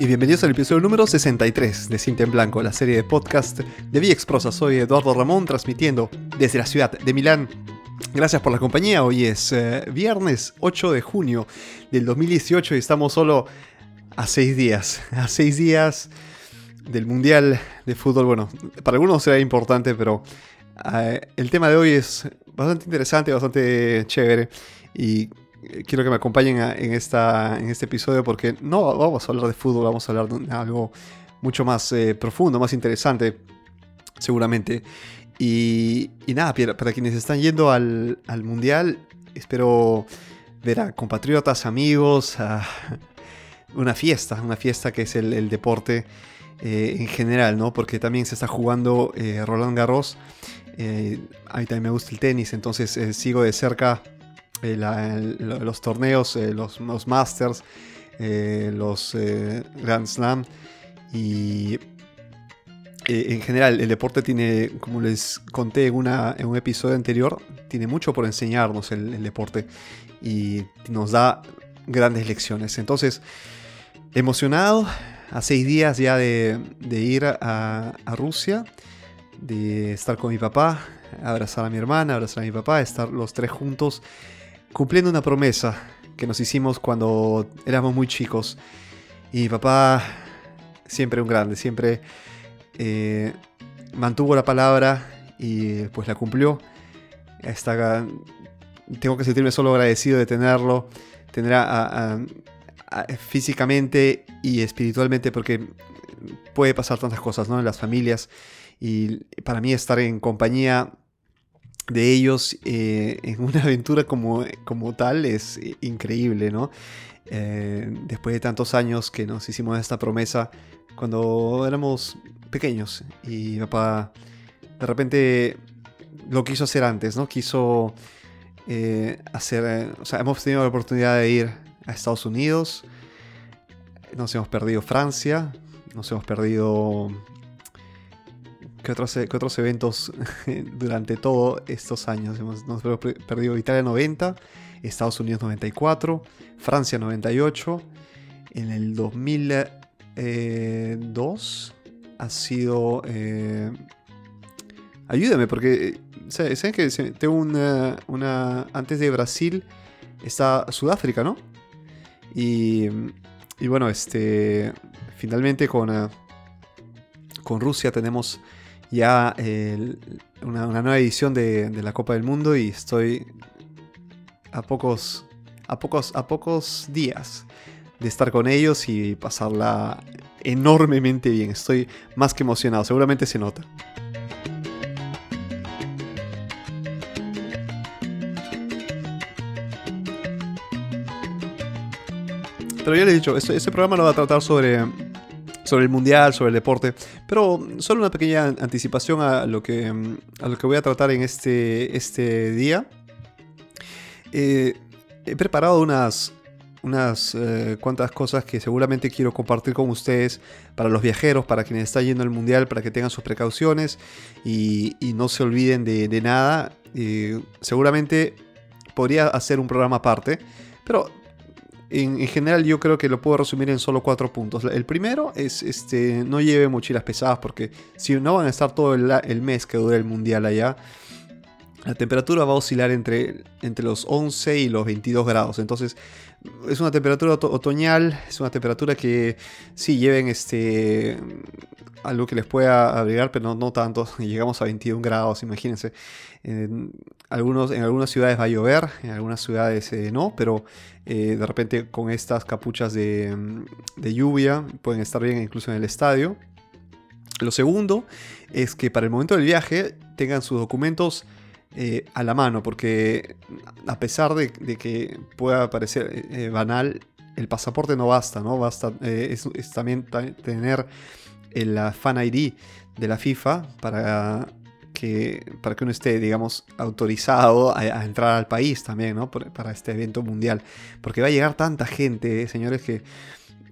y bienvenidos al episodio número 63 de Cinta en Blanco, la serie de podcast de Vía Exprosa. Soy Eduardo Ramón, transmitiendo desde la ciudad de Milán. Gracias por la compañía. Hoy es eh, viernes 8 de junio del 2018 y estamos solo a seis días. A seis días del Mundial de Fútbol. Bueno, para algunos será importante, pero eh, el tema de hoy es bastante interesante, bastante chévere. Y quiero que me acompañen en, esta, en este episodio porque no vamos a hablar de fútbol, vamos a hablar de algo mucho más eh, profundo, más interesante, seguramente. Y, nada, para quienes están yendo al, Mundial, espero ver a compatriotas, amigos, una fiesta, una fiesta que es el, deporte eh, en general, ¿no? Porque también se está jugando eh, Roland Garros. a mí también me gusta el tenis, entonces sigo de cerca eh, los torneos, eh, los, Masters, eh, los Grand Slam y en general el deporte tiene, como les conté en, una, en un episodio anterior, tiene mucho por enseñarnos el, deporte y nos da grandes lecciones. Entonces, emocionado, a seis días ya de, ir a, a Rusia, de estar con mi papá, abrazar a mi hermana, abrazar a mi papá, estar los tres juntos cumpliendo una promesa que nos hicimos cuando éramos muy chicos. Y papá, siempre un grande, siempre eh, mantuvo la palabra y pues la cumplió. Hasta, tengo que sentirme solo agradecido de tenerlo, tener físicamente y espiritualmente porque puede pasar tantas cosas ¿no? en las familias y para mí estar en compañía de ellos eh, en una aventura como, como tal es increíble, ¿no? Eh, después de tantos años que nos hicimos esta promesa cuando éramos pequeños y papá de repente lo quiso hacer antes, ¿no? Quiso eh, hacer, o sea, hemos tenido la oportunidad de ir a Estados Unidos, nos hemos perdido Francia, nos hemos perdido ¿Qué otros, eventos durante todos estos años? Hemos, perdido Italia 90, Estados Unidos 94, Francia 98. En el 2002 ha sido... Eh, ayúdame, porque ¿saben que tengo una, una... Antes de Brasil está Sudáfrica, ¿no? Y, y bueno, este... Finalmente con, eh, con Rusia tenemos ya una, nueva edición de, la Copa del Mundo y estoy a pocos, a pocos, a pocos días de estar con ellos y pasarla enormemente bien. Estoy más que emocionado, seguramente se nota. Pero ya les he dicho, este, este programa lo va a tratar sobre sobre el mundial, sobre el deporte, pero solo una pequeña anticipación a lo que, mm, a lo que voy a tratar en este, este día. Eh, he preparado unas, unas eh, cuantas cosas que seguramente quiero compartir con ustedes para los viajeros, para quienes están yendo al mundial, para que tengan sus precauciones y, no se olviden de, nada. seguramente podría hacer un programa aparte, pero en, general yo creo que lo puedo resumir en solo cuatro puntos. El primero es este, no lleve mochilas pesadas porque si no van a estar todo el, mes que dure el mundial allá, la temperatura va a oscilar entre, entre los 11 y los 22 grados. Entonces es una temperatura otoñal, es una temperatura que sí lleven este algo que les pueda abrigar, pero no, tanto. Llegamos a 21 grados, imagínense. En, algunos, en algunas ciudades va a llover, en algunas ciudades eh, no, pero eh, de repente con estas capuchas de, de lluvia pueden estar bien incluso en el estadio. Lo segundo es que para el momento del viaje tengan sus documentos eh, a la mano, porque a pesar de, que pueda parecer banal, el pasaporte no basta, ¿no? Basta, eh, es, también tener el Fan ID de la FIFA para que, para que uno esté, digamos, autorizado a, entrar al país también, ¿no? para este evento mundial. Porque va a llegar tanta gente, señores, que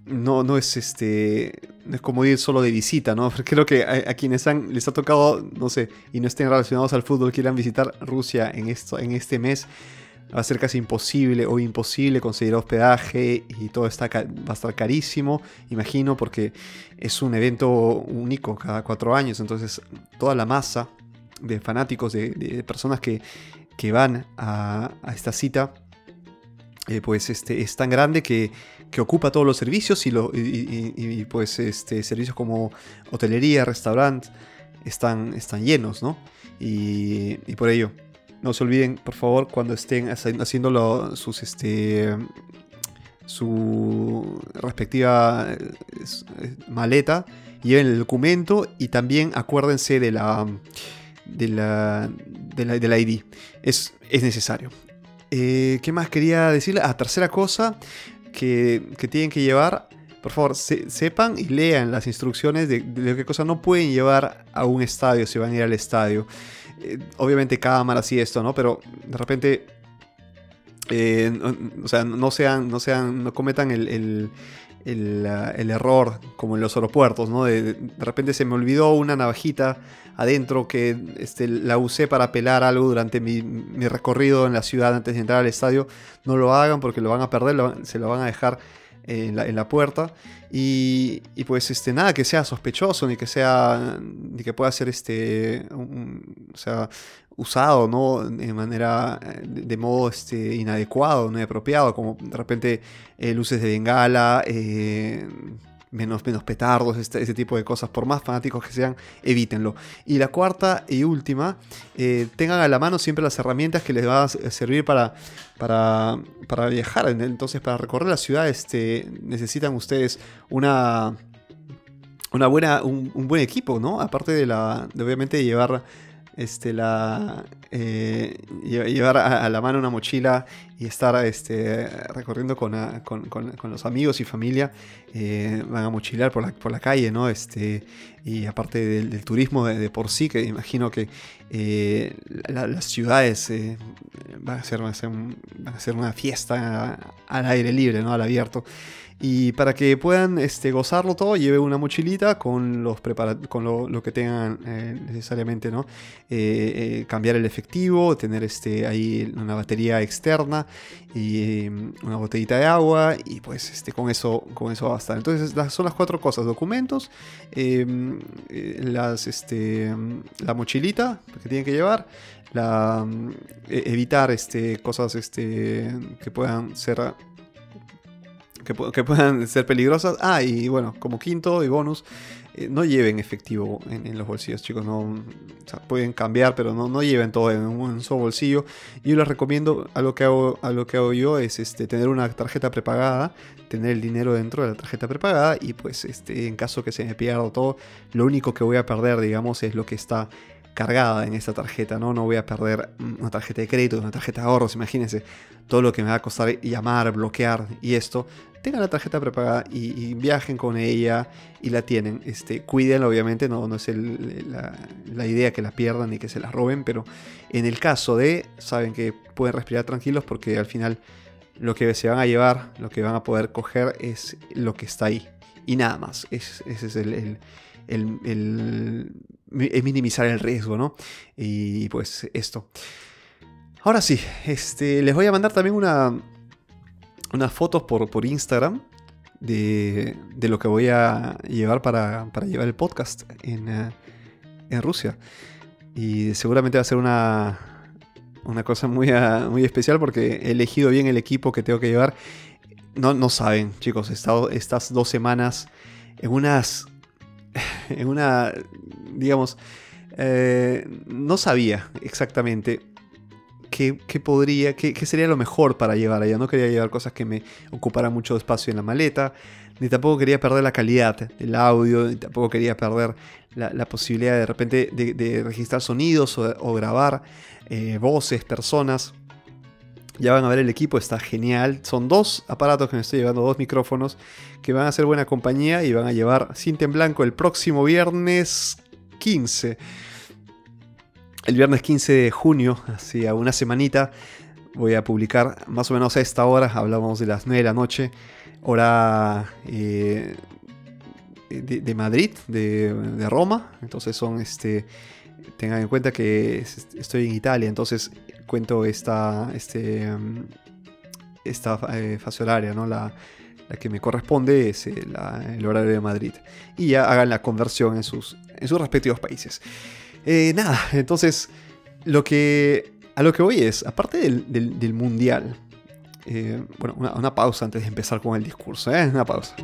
no, no es este. Es como ir solo de visita, ¿no? Creo que a, quienes han, les ha tocado, no sé, y no estén relacionados al fútbol, quieran visitar Rusia en, esto, en este mes, va a ser casi imposible o imposible conseguir hospedaje y todo está va a estar carísimo, imagino, porque es un evento único cada cuatro años, entonces toda la masa de fanáticos, de, personas que, van a, esta cita, eh, pues este, es tan grande que, ocupa todos los servicios y, lo, pues este, servicios como hotelería, restaurante, están, están llenos, ¿no? Y, por ello, no se olviden, por favor, cuando estén haciendo sus, este, su respectiva eh, maleta, lleven el documento y también acuérdense de la de la, de la, ID. Es, es necesario. Eh, ¿Qué más quería decirle? Ah, tercera cosa que, que tienen que llevar. Por favor, sepan y lean las instrucciones de, de, qué cosa no pueden llevar a un estadio si van a ir al estadio. Eh, obviamente cámaras y esto, ¿no? Pero de repente eh, o sea, no sean, no sean, no cometan el, el, el, error como en los aeropuertos, ¿no? De, repente se me olvidó una navajita adentro que este, la usé para pelar algo durante mi, recorrido en la ciudad antes de entrar al estadio. No lo hagan porque lo van a perder, se lo van a dejar en la, puerta. Y, y, pues este, nada que sea sospechoso, ni que sea. ni que pueda ser este. o sea, usado, ¿no? De manera. de, modo este, inadecuado, no inapropiado, como de repente eh, luces de bengala. Eh, menos, menos petardos, este, ese tipo de cosas, por más fanáticos que sean, evítenlo. Y la cuarta y última, eh, tengan a la mano siempre las herramientas que les van a servir para, para, para viajar. Entonces, para recorrer la ciudad, este, necesitan ustedes una, una buena, un, buen equipo, ¿no? Aparte de, la, de obviamente llevar este, la, eh, llevar a, la mano una mochila y estar este, recorriendo con, los amigos y familia, eh, van a mochilar por la, por la, calle, ¿no? Este, y aparte del, turismo de, por sí, que imagino que eh, las ciudades van, a ser, van, a ser, una fiesta al aire libre, ¿no? Al abierto. Y para que puedan este, gozarlo todo, lleve una mochilita con, los con lo, que tengan eh, necesariamente, ¿no? Eh, eh, cambiar el efectivo, tener este, ahí una batería externa y una botellita de agua y pues este, con, eso, con eso va a estar. Entonces son las cuatro cosas, documentos, em, las, este, la mochilita que tienen que llevar, la, e, evitar este, cosas este, que puedan ser que, puedan ser peligrosas. Ah, y bueno, como quinto y bonus, eh, no lleven efectivo en, los bolsillos, chicos. No, pueden cambiar, pero no, no lleven todo en un, solo bolsillo. Yo les recomiendo, a lo que hago, a lo que hago yo, es este, tener una tarjeta prepagada, tener el dinero dentro de la tarjeta prepagada y pues este, en caso que se me pierda todo, lo único que voy a perder, digamos, es lo que está cargada en esta tarjeta, ¿no? No voy a perder una tarjeta de crédito, una tarjeta de ahorros, imagínense todo lo que me va a costar llamar, bloquear y esto tengan la tarjeta prepagada y, viajen con ella y la tienen. Este, cuídenla, obviamente, no, no es la, idea que la pierdan ni que se la roben, pero en el caso de, saben que pueden respirar tranquilos porque al final lo que se van a llevar, lo que van a poder coger es lo que está ahí y nada más. ese es el, el, minimizar el riesgo, ¿no? Y pues esto. Ahora sí, este, les voy a mandar también una, unas fotos por, por Instagram de, de, lo que voy a llevar para, para llevar el podcast en, eh, en, Rusia. Y seguramente va a ser una, una cosa muy, ah, muy especial porque he elegido bien el equipo que tengo que llevar. No, no saben, chicos, he estado estas dos semanas en unas. En una. Digamos. Eh, no sabía exactamente qué, podría, qué, sería lo mejor para llevar allá. No quería llevar cosas que me ocuparan mucho espacio en la maleta, ni tampoco quería perder la calidad del audio, ni tampoco quería perder la, posibilidad de, repente de, registrar sonidos o, grabar eh, voces, personas. Ya van a ver el equipo, está genial. Son dos aparatos que me estoy llevando, dos micrófonos que van a ser buena compañía y van a llevar cinta en blanco el próximo viernes 15. El viernes 15 de junio, así a una semanita, voy a publicar más o menos a esta hora, hablamos de las 9 de la noche, hora eh, de, Madrid, de, Roma, entonces son, este, tengan en cuenta que estoy en Italia, entonces cuento esta, este, esta eh, fase horaria, ¿no? La, que me corresponde es el, horario de Madrid. Y ya hagan la conversión en sus, en sus respectivos países. Nada, entonces lo que, a lo que voy es, aparte del, mundial, bueno, una, una, pausa antes de empezar con el discurso, ¿eh? Una pausa.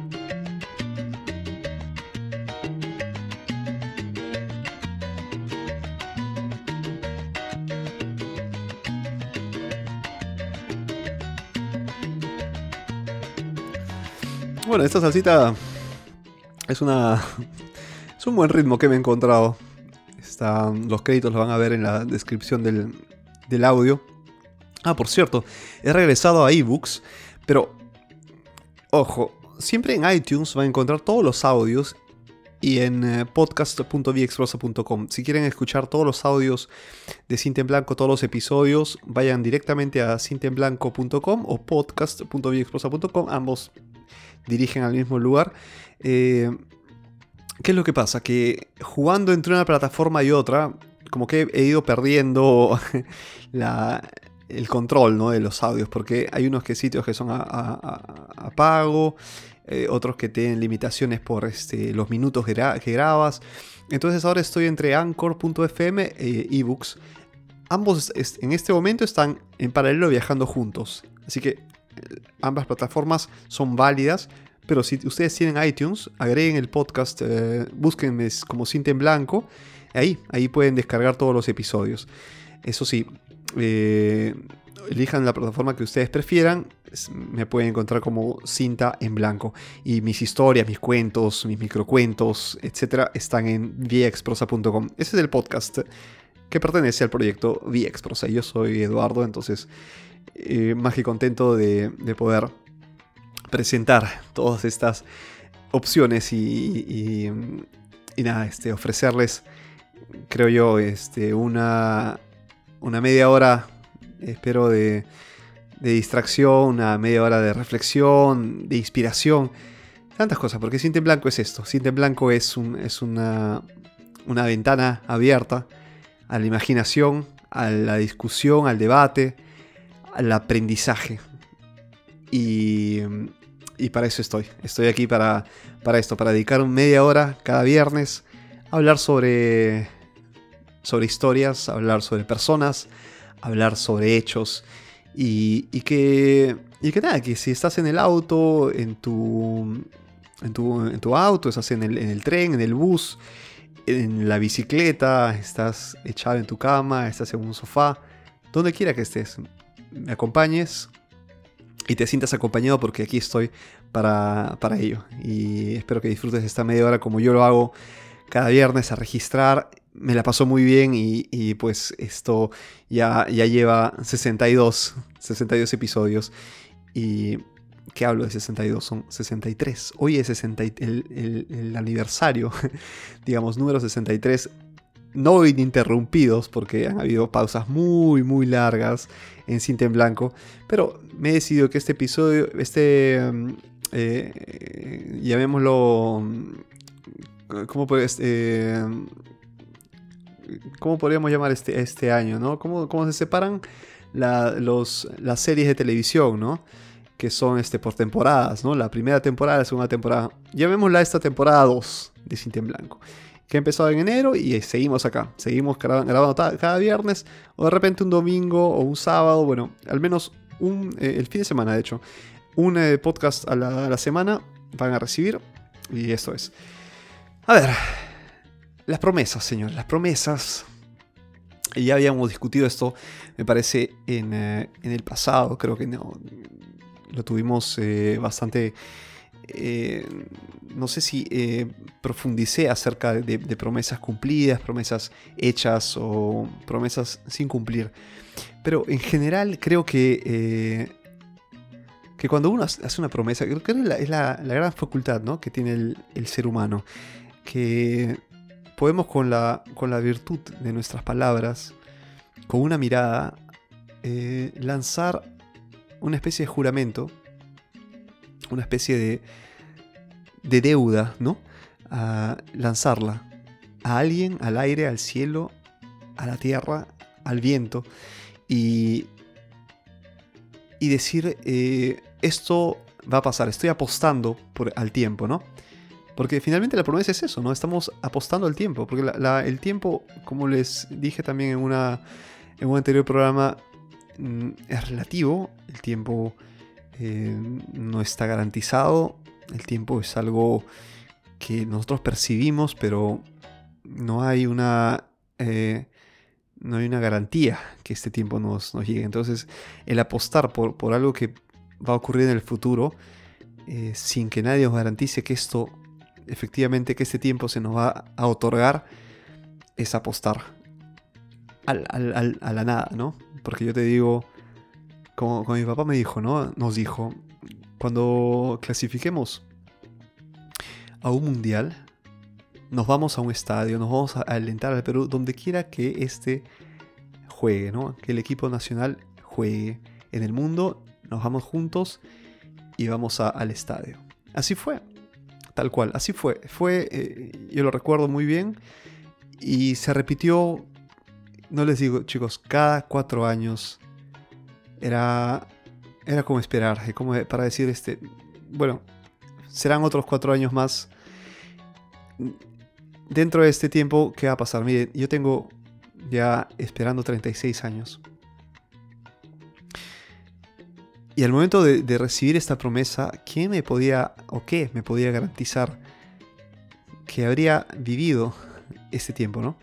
Bueno, esta salsita es una. Es un buen ritmo que me he encontrado. Los créditos los van a ver en la descripción del, audio. Ah, por cierto, he regresado a ebooks, pero. Ojo, siempre en iTunes van a encontrar todos los audios y en eh, podcast.viexprosa.com. Si quieren escuchar todos los audios de Cinta en Blanco, todos los episodios, vayan directamente a cintaenblanco.com o podcast.viexprosa.com. Ambos dirigen al mismo lugar. Eh, ¿Qué es lo que pasa? Que jugando entre una plataforma y otra, como que he ido perdiendo el control de los audios, porque hay unos que sitios que son a, pago, eh, otros que tienen limitaciones por este, los minutos que, grabas. Entonces ahora estoy entre anchor.fm e ebooks. Ambos en este momento están en paralelo viajando juntos. Así que ambas plataformas son válidas, pero si ustedes tienen iTunes, agreguen el podcast, eh, búsquenme como cinta en blanco, ahí, ahí pueden descargar todos los episodios. Eso sí, eh, elijan la plataforma que ustedes prefieran, me pueden encontrar como cinta en blanco. Y mis historias, mis cuentos, mis microcuentos, etcétera, están en viexprosa.com. Ese es el podcast que pertenece al proyecto Viexprosa. Yo soy Eduardo, entonces eh, más que contento de, poder presentar todas estas opciones y, nada, este, ofrecerles, creo yo, este, una, una media hora, espero, de, distracción, una media hora de reflexión, de inspiración, tantas cosas, porque Cinta en Blanco es esto, Cinta en Blanco es, un, es una, una ventana abierta a la imaginación, a la discusión, al debate, al aprendizaje. Y, y para eso estoy. Estoy aquí para, para esto, para dedicar media hora cada viernes a hablar sobre, sobre historias, hablar sobre personas, hablar sobre hechos. Y, y, que, y que nada, que si estás en el auto, en tu, en tu, en tu auto, estás en el, en el tren, en el bus, en la bicicleta, estás echado en tu cama, estás en un sofá, donde quiera que estés, me acompañes y te sientas acompañado porque aquí estoy para, ello. Y espero que disfrutes esta media hora como yo lo hago cada viernes a registrar. Me la pasó muy bien y, pues esto ya, ya lleva 62, 62 episodios. Y ¿qué hablo de 62? Son 63. Hoy es el, el aniversario, digamos, número 63 no interrumpidos porque han habido pausas muy muy largas en cinta en blanco, pero me he decidido que este episodio, este, mm, eh, llamémoslo, mm, ¿cómo, este, ¿cómo podríamos llamar este, este año? ¿no? ¿Cómo, cómo se separan los, las series de televisión? ¿no? que son este, por temporadas, ¿no? La primera temporada, la segunda temporada. Llamémosla esta temporada 2 de Cinta en Blanco que ha empezado en enero y seguimos acá. Seguimos grabando cada viernes o de repente un domingo o un sábado, bueno, al menos un, eh, el fin de semana de hecho. Un eh, podcast a la, semana van a recibir y esto es. A ver, las promesas, señor, las promesas. Ya habíamos discutido esto, me parece, en, eh, en el pasado. Creo que no, lo tuvimos bastante eh, no sé si eh, profundicé acerca de, promesas cumplidas, promesas hechas o promesas sin cumplir. Pero en general creo que, eh, que cuando uno hace una promesa, creo que es la, gran facultad que tiene el, ser humano, que podemos con la, con la virtud de nuestras palabras, con una mirada, lanzar una especie de juramento una especie de, de deuda, ¿no? A lanzarla a alguien, al aire, al cielo, a la tierra, al viento. y, y decir, eh, esto va a pasar, estoy apostando por, al tiempo, ¿no? Porque finalmente la promesa es eso, ¿no? Estamos apostando al tiempo, porque el tiempo, como les dije también en, una, en un anterior programa, mm, es relativo, el tiempo eh, no está garantizado, el tiempo es algo que nosotros percibimos, pero no hay una, eh, no hay una garantía que este tiempo nos, nos llegue. Entonces, el apostar por, por, algo que va a ocurrir en el futuro, eh, sin que nadie os garantice que esto, efectivamente, que este tiempo se nos va a otorgar, es apostar al, a la nada, ¿no? Porque yo te digo, como, como mi papá me dijo, ¿no? Nos dijo, cuando clasifiquemos a un mundial, nos vamos a un estadio, nos vamos a alentar al Perú, donde quiera que este juegue, ¿no? Que el equipo nacional juegue en el mundo, nos vamos juntos y vamos al estadio. Así fue, tal cual, así fue. Fue, eh, yo lo recuerdo muy bien y se repitió, no les digo chicos, cada cuatro años era, era como esperar, como para decir, este, bueno, serán otros cuatro años más dentro de este tiempo, ¿qué va a pasar? Miren, yo tengo ya esperando 36 años. Y al momento de, recibir esta promesa, ¿quién me podía o qué me podía garantizar que habría vivido este tiempo, no?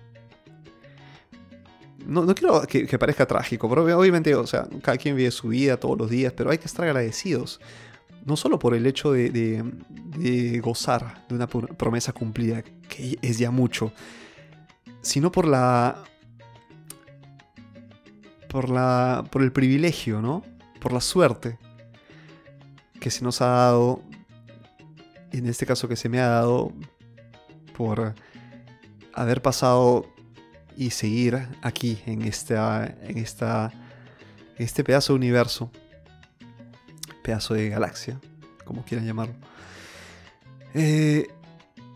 No, quiero que, parezca trágico, pero obviamente, o sea, cada quien vive su vida todos los días, pero hay que estar agradecidos no solo por el hecho de, gozar de una promesa cumplida, que es ya mucho, sino por la, por la, por el privilegio, ¿no? Por la suerte que se nos ha dado, en este caso que se me ha dado, por haber pasado y seguir aquí en esta, en esta, este pedazo de universo pedazo de galaxia, como quieran llamarlo. Eh,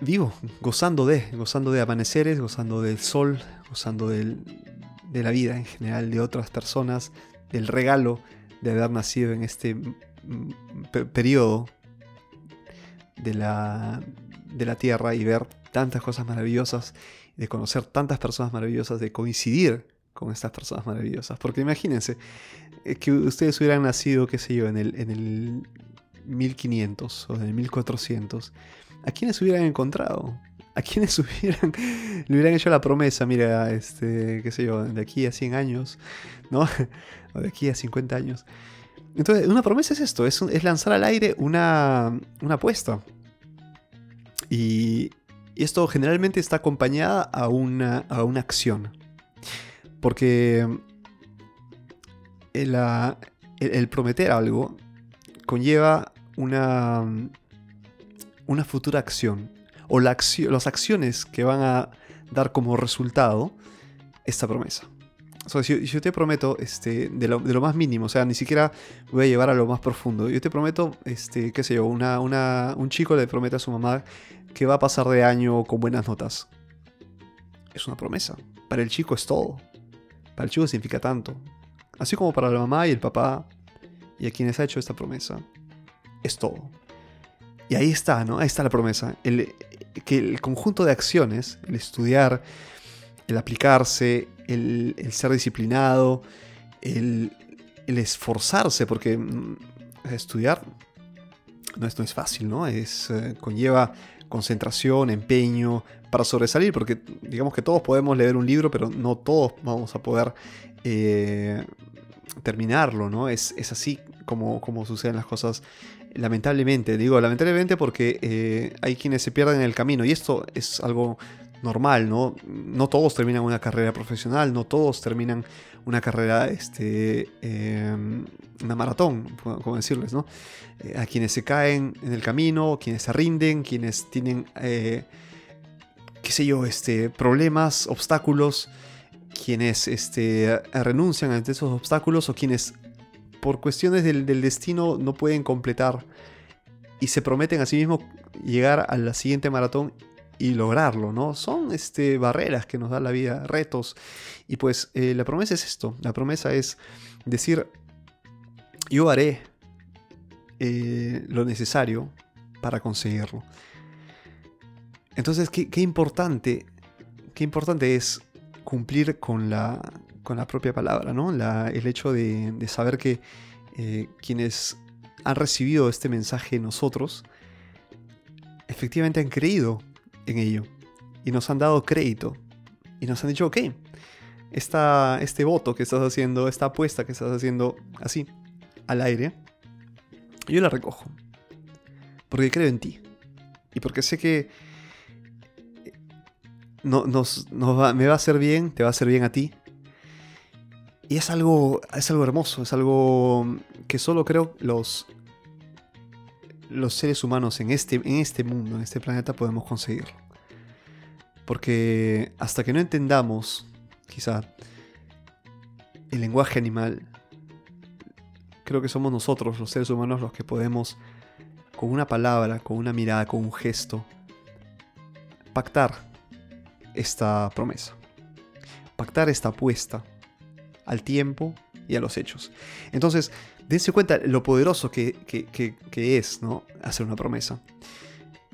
vivo, gozando de, gozando de amaneceres, gozando del sol, gozando de la vida en general de otras personas, del regalo de haber nacido en este periodo de la, de la Tierra y ver tantas cosas maravillosas, de conocer tantas personas maravillosas, de coincidir con estas personas maravillosas. Porque imagínense eh, que ustedes hubieran nacido, qué sé yo, en el, en el 1500 o en el 1400. ¿A quiénes hubieran encontrado? ¿A quiénes hubieran, le hubieran hecho la promesa, mira, este, qué sé yo, de aquí a 100 años, ¿no? O de aquí a 50 años. Entonces, una promesa es esto, es, es lanzar al aire una, una apuesta. Y, esto generalmente está acompañada a una, a una acción. Porque el, prometer algo conlleva una, una futura acción. O la las acciones que van a dar como resultado esta promesa. si, yo te prometo este, de, lo, más mínimo, o sea, ni siquiera voy a llevar a lo más profundo. Yo te prometo, este, qué sé yo, una, un chico le promete a su mamá que va a pasar de año con buenas notas. Es una promesa. Para el chico es todo. Para el chico significa tanto. Así como para la mamá y el papá y a quienes ha hecho esta promesa. Es todo. Y ahí está, ¿no? Ahí está la promesa. El, que el conjunto de acciones, el estudiar, el aplicarse, el, ser disciplinado, el, esforzarse, porque mm, estudiar no es, es fácil, ¿no? Es, eh, conlleva concentración, empeño, para sobresalir, porque digamos que todos podemos leer un libro, pero no todos vamos a poder eh, terminarlo, ¿no? Es, así como, como, suceden las cosas, lamentablemente. Digo lamentablemente porque eh, hay quienes se pierden en el camino, y esto es algo normal, ¿no? No todos terminan una carrera profesional, no todos terminan una carrera, este, em, una maratón, como decirles, ¿no? Eh, a quienes se caen en el camino, quienes se rinden, quienes tienen qué sé yo, este, problemas, obstáculos, quienes este, renuncian ante esos obstáculos o quienes por cuestiones del, destino no pueden completar y se prometen a sí mismos llegar a la siguiente maratón y lograrlo, ¿no? Son este, barreras que nos da la vida, retos. Y pues eh, la promesa es esto, la promesa es decir, yo haré eh, lo necesario para conseguirlo. Entonces, qué, importante, qué importante es cumplir con la, con la propia palabra, ¿no? el hecho de, saber que eh, quienes han recibido este mensaje nosotros, efectivamente han creído en ello y nos han dado crédito y nos han dicho, ok, esta, este voto que estás haciendo, esta apuesta que estás haciendo así, al aire, yo la recojo. Porque creo en ti. Y porque sé que no, nos, me va a hacer bien, te va a hacer bien a ti. Y es algo, es algo hermoso, es algo que solo creo los, los seres humanos en este, en este mundo, en este planeta, podemos conseguir. Porque hasta que no entendamos, quizá, el lenguaje animal, creo que somos nosotros, los seres humanos, los que podemos, con una palabra, con una mirada, con un gesto, pactar esta promesa, pactar esta apuesta al tiempo y a los hechos. Entonces, dense cuenta lo poderoso que, es ¿no? hacer una promesa.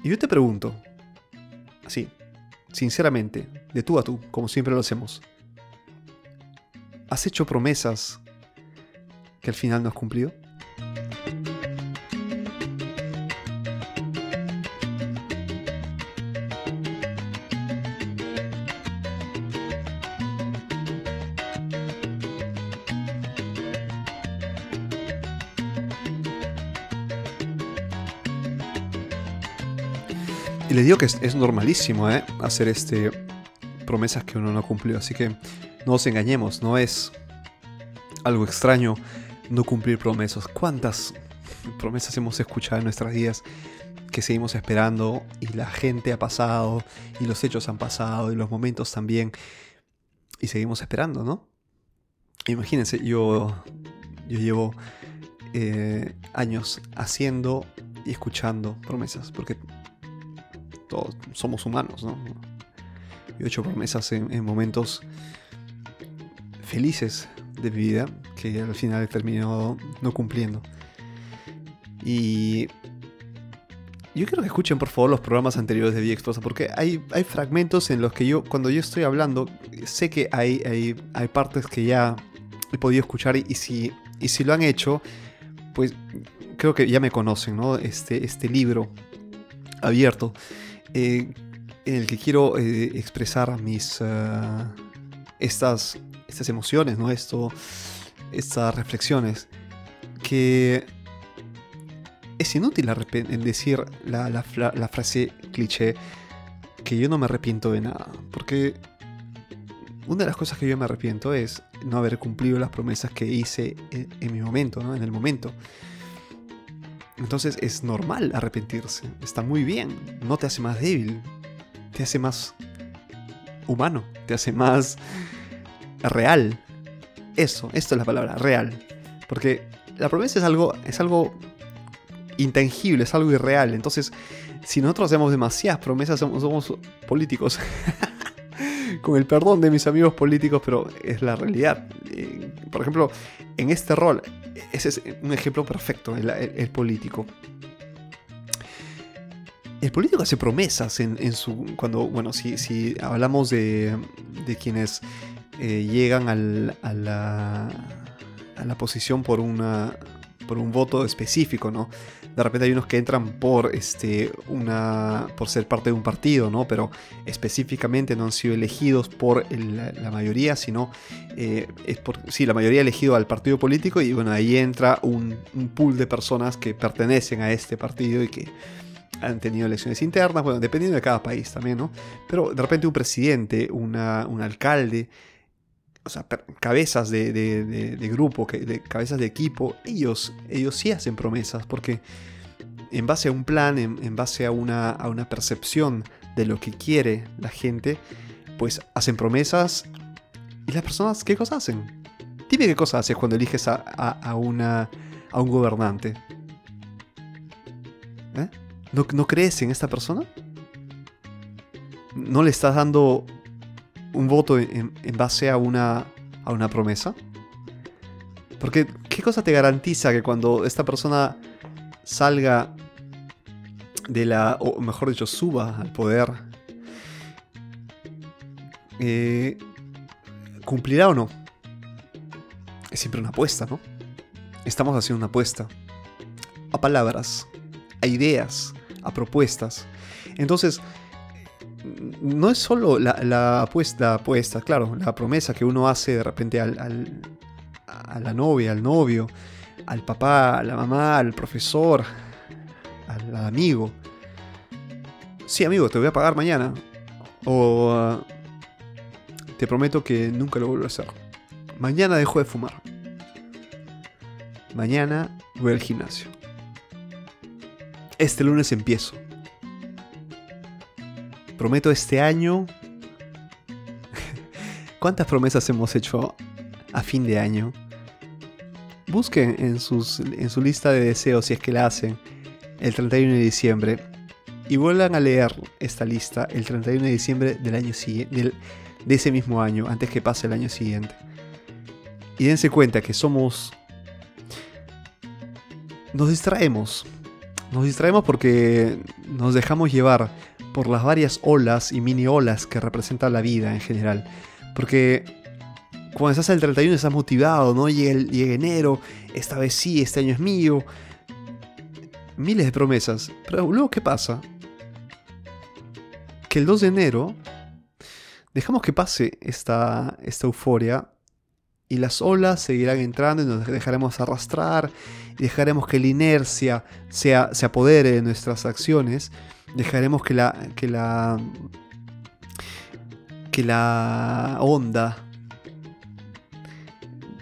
Y yo te pregunto, así, sinceramente, de tú a tú, como siempre lo hacemos, ¿has hecho promesas que al final no has cumplido? Y le digo que es, normalísimo ¿eh? hacer este, promesas que uno no cumplió. Así que no nos engañemos, no es algo extraño no cumplir promesas. ¿Cuántas promesas hemos escuchado en nuestras vidas que seguimos esperando y la gente ha pasado y los hechos han pasado y los momentos también y seguimos esperando, ¿no? Imagínense, yo, yo llevo eh, años haciendo y escuchando promesas porque todos somos humanos, ¿no? Yo he hecho promesas en, momentos felices de mi vida que al final he terminado no cumpliendo. Y yo quiero que escuchen por favor los programas anteriores de Vía Exposa, porque hay, hay fragmentos en los que yo, cuando yo estoy hablando, sé que hay, hay, hay partes que ya he podido escuchar y, si, y si lo han hecho, pues creo que ya me conocen, ¿no? Este, este libro abierto eh, en el que quiero eh, expresar mis eh, estas, estas emociones, ¿no? Esto, estas reflexiones, que es inútil decir la, la, frase cliché que yo no me arrepiento de nada, porque una de las cosas que yo me arrepiento es no haber cumplido las promesas que hice en, en mi momento, ¿no? en el momento. Entonces es normal arrepentirse, está muy bien, no te hace más débil, te hace más humano, te hace más real. Eso, esto es la palabra, real. Porque la promesa es algo, es algo intangible, es algo irreal. Entonces, si nosotros hacemos demasiadas promesas, somos, políticos. Con el perdón de mis amigos políticos, pero es la realidad. Eh, por ejemplo, en este rol, ese es un ejemplo perfecto, el, político. El político hace promesas en, su. Cuando. Bueno, si, si hablamos de, de quienes eh, llegan al, a, la, a la posición por una. Por un voto específico, ¿no? de repente hay unos que entran por este una por ser parte de un partido no pero específicamente no han sido elegidos por la mayoría sino eh, es por sí la mayoría elegido al partido político y bueno ahí entra un, pool de personas que pertenecen a este partido y que han tenido elecciones internas, bueno, dependiendo de cada país también, ¿no? Pero de repente un presidente, una, un alcalde, o sea, cabezas de, de, grupo, de cabezas de equipo, ellos, ellos sí hacen promesas, porque en base a un plan, en, base a una, a una, percepción de lo que quiere la gente, pues hacen promesas y las personas, ¿qué cosas hacen? Dime qué cosas haces cuando eliges a, a, una, a un gobernante. ¿Eh? ¿No, ¿No crees en esta persona? no le estás dando un voto en, base a una, a una promesa. Porque, ¿qué cosa te garantiza que cuando esta persona salga de la, o mejor dicho, suba al poder, eh, cumplirá o no? Es siempre una apuesta, ¿no? Estamos haciendo una apuesta. A palabras, a ideas, a propuestas. Entonces, no es solo la, apuesta, apuesta, claro, la promesa que uno hace de repente al, a la novia, al novio, al papá, a la mamá, al profesor, al, amigo. Sí, amigo, te voy a pagar mañana. O te prometo que nunca lo vuelvo a hacer. Mañana dejo de fumar. Mañana voy al gimnasio. Este lunes empiezo. Prometo este año... ¿Cuántas promesas hemos hecho a fin de año? Busquen en, en su lista de deseos si es que la hacen el 31 de diciembre y vuelvan a leer esta lista el 31 de diciembre del año de ese mismo año, antes que pase el año siguiente. Y dense cuenta que somos... Nos distraemos. Nos distraemos porque nos dejamos llevar por las varias olas y mini olas que representa la vida en general. Porque cuando estás el 31 estás motivado, ¿no? Llega, el, llega enero, esta vez sí, este año es mío. Miles de promesas. Pero luego, ¿qué pasa? Que el 2 de enero dejamos que pase esta, esta euforia y las olas seguirán entrando y nos dejaremos arrastrar y dejaremos que la inercia sea, se apodere de nuestras acciones dejaremos que la, que la, que la onda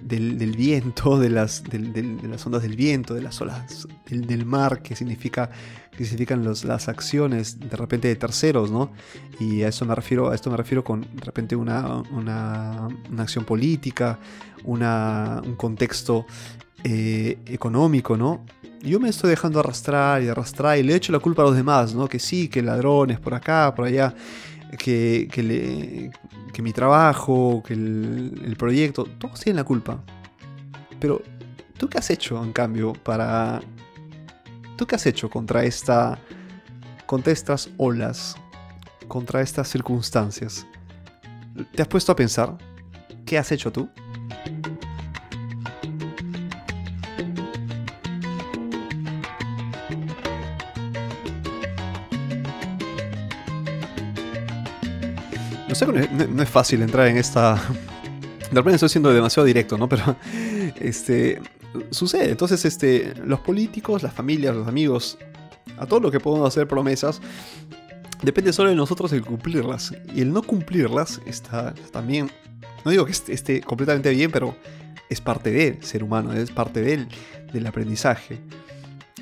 del, viento, de las, de las ondas del viento, de las olas del, mar, que, significa, que significan las acciones de repente de terceros, ¿no? Y a eso me refiero, a esto me refiero con de repente una, acción política, un contexto eh, económico, ¿no? yo me estoy dejando arrastrar y arrastrar y le echo la culpa a los demás, ¿no? Que sí, que ladrones por acá, por allá, que, que, mi trabajo, que el, proyecto, todos tienen la culpa. Pero, ¿tú qué has hecho en cambio para... ¿Tú qué has hecho contra esta... contra estas olas, contra estas circunstancias? ¿Te has puesto a pensar? ¿Qué has hecho tú? Sé no, es fácil entrar en esta. De repente estoy siendo demasiado directo, ¿no? Pero. Este. Sucede. Entonces, este. Los políticos, las familias, los amigos. A todo lo que podemos hacer promesas. Depende solo de nosotros el cumplirlas. Y el no cumplirlas está también. No digo que esté, completamente bien, pero es parte del ser humano, es parte del, del aprendizaje.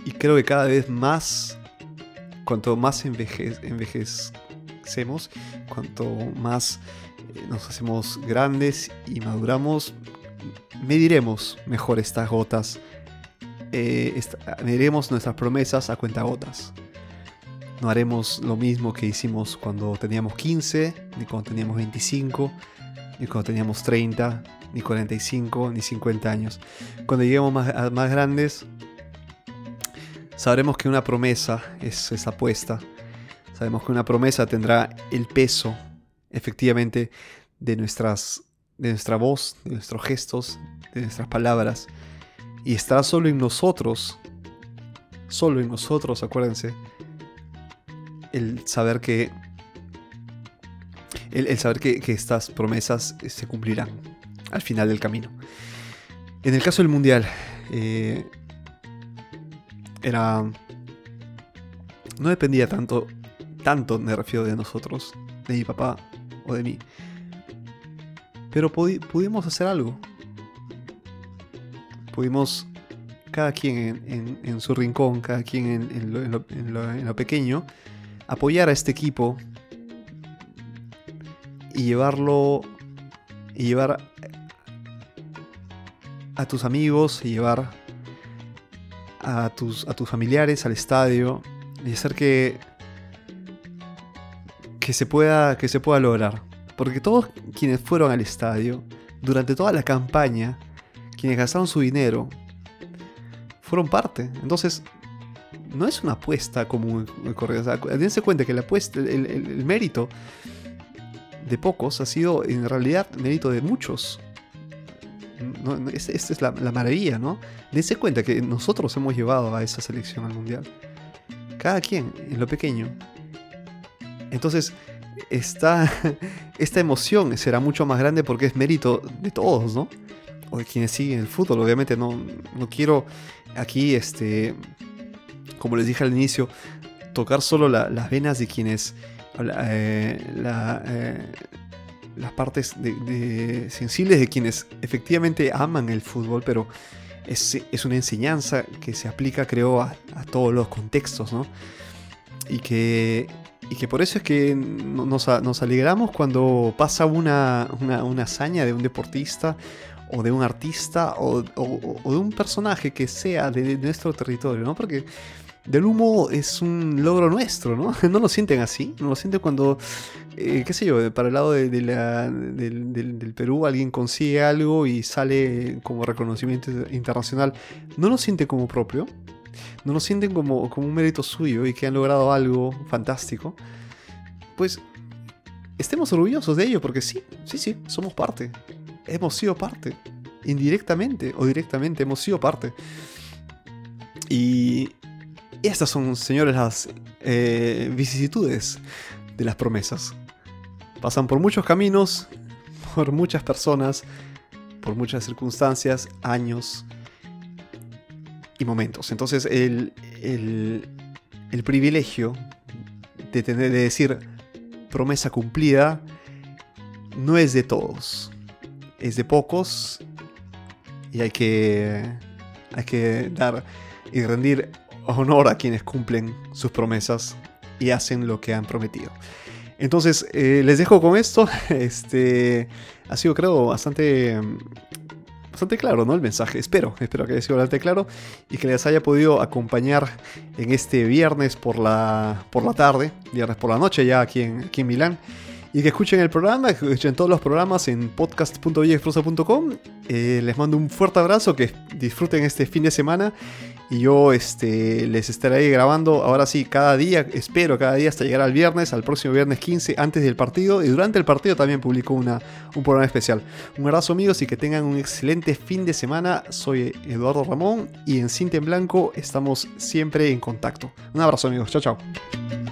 Y creo que cada vez más, cuanto más envejez, envejez, hacemos, cuanto más eh, nos hacemos grandes y maduramos, mediremos mejor estas gotas, eh, mediremos nuestras promesas a cuenta gotas. No haremos lo mismo que hicimos cuando teníamos 15, ni cuando teníamos 25, ni cuando teníamos 30, ni 45, ni 50 años. Cuando lleguemos más, más grandes, sabremos que una promesa es esa apuesta Sabemos que una promesa tendrá el peso, efectivamente, de, nuestras, de nuestra voz, de nuestros gestos, de nuestras palabras. Y estará solo en nosotros, solo en nosotros, acuérdense, el saber que, el, saber que, estas promesas se cumplirán al final del camino. En el caso del mundial, eh, era. No dependía tanto tanto me refiero de nosotros, de mi papá o de mí. Pero pudimos hacer algo. Pudimos, cada quien en, su rincón, cada quien en, lo, pequeño, apoyar a este equipo y llevarlo y llevar a tus amigos y llevar a tus, a tus familiares al estadio y hacer que que se pueda, que se pueda lograr. Porque todos quienes fueron al estadio, durante toda la campaña, quienes gastaron su dinero, fueron parte. Entonces, no es una apuesta como corriente. dense cuenta que la apuesta, el, mérito de pocos ha sido en realidad mérito de muchos. esta es la, maravilla, ¿no? Dense cuenta que nosotros hemos llevado a esa selección al mundial. Cada quien, en lo pequeño. Entonces, esta, esta emoción será mucho más grande porque es mérito de todos, ¿no? O de quienes siguen el fútbol. Obviamente no, no quiero aquí, este, como les dije al inicio, tocar solo las venas de quienes... Eh, eh, las partes sensibles de quienes efectivamente aman el fútbol, pero es, una enseñanza que se aplica, creo, a, todos los contextos, ¿no? Y que, y que por eso es que nos, alegramos cuando pasa una, una, hazaña de un deportista o de un artista o, de un personaje que sea de, nuestro territorio, ¿no? Porque del humo es un logro nuestro, ¿no? ¿No lo sienten así? ¿No lo sienten cuando, eh, qué sé yo, para el lado de, del, Perú alguien consigue algo y sale como reconocimiento internacional? ¿No lo sienten como propio? ¿No lo sienten como, como un mérito suyo y que han logrado algo fantástico? Pues estemos orgullosos de ello porque sí, sí, sí, somos parte. Hemos sido parte. Indirectamente o directamente hemos sido parte. Y, estas son, señores, las eh, vicisitudes de las promesas. Pasan por muchos caminos, por muchas personas, por muchas circunstancias, años y momentos. Entonces el, el, privilegio de, tener, de decir promesa cumplida no es de todos, es de pocos y hay que, hay que dar y rendir honor a quienes cumplen sus promesas y hacen lo que han prometido. Entonces, eh, les dejo con esto. Este ha sido, creo, bastante, bastante claro, ¿no? El mensaje. Espero, espero que haya sido bastante claro y que les haya podido acompañar en este viernes por la, por la tarde, viernes por la noche, ya aquí en, aquí en Milán. Y que escuchen el programa, que escuchen todos los programas en podcast.villaexprosa.com. Eh, les mando un fuerte abrazo, que disfruten este fin de semana y yo este, les estaré grabando ahora sí cada día, espero cada día hasta llegar al viernes, al próximo viernes 15 antes del partido y durante el partido también publico una, un programa especial. Un abrazo amigos y que tengan un excelente fin de semana. Soy Eduardo Ramón y en Cinta en Blanco estamos siempre en contacto. Un abrazo amigos, chao chao.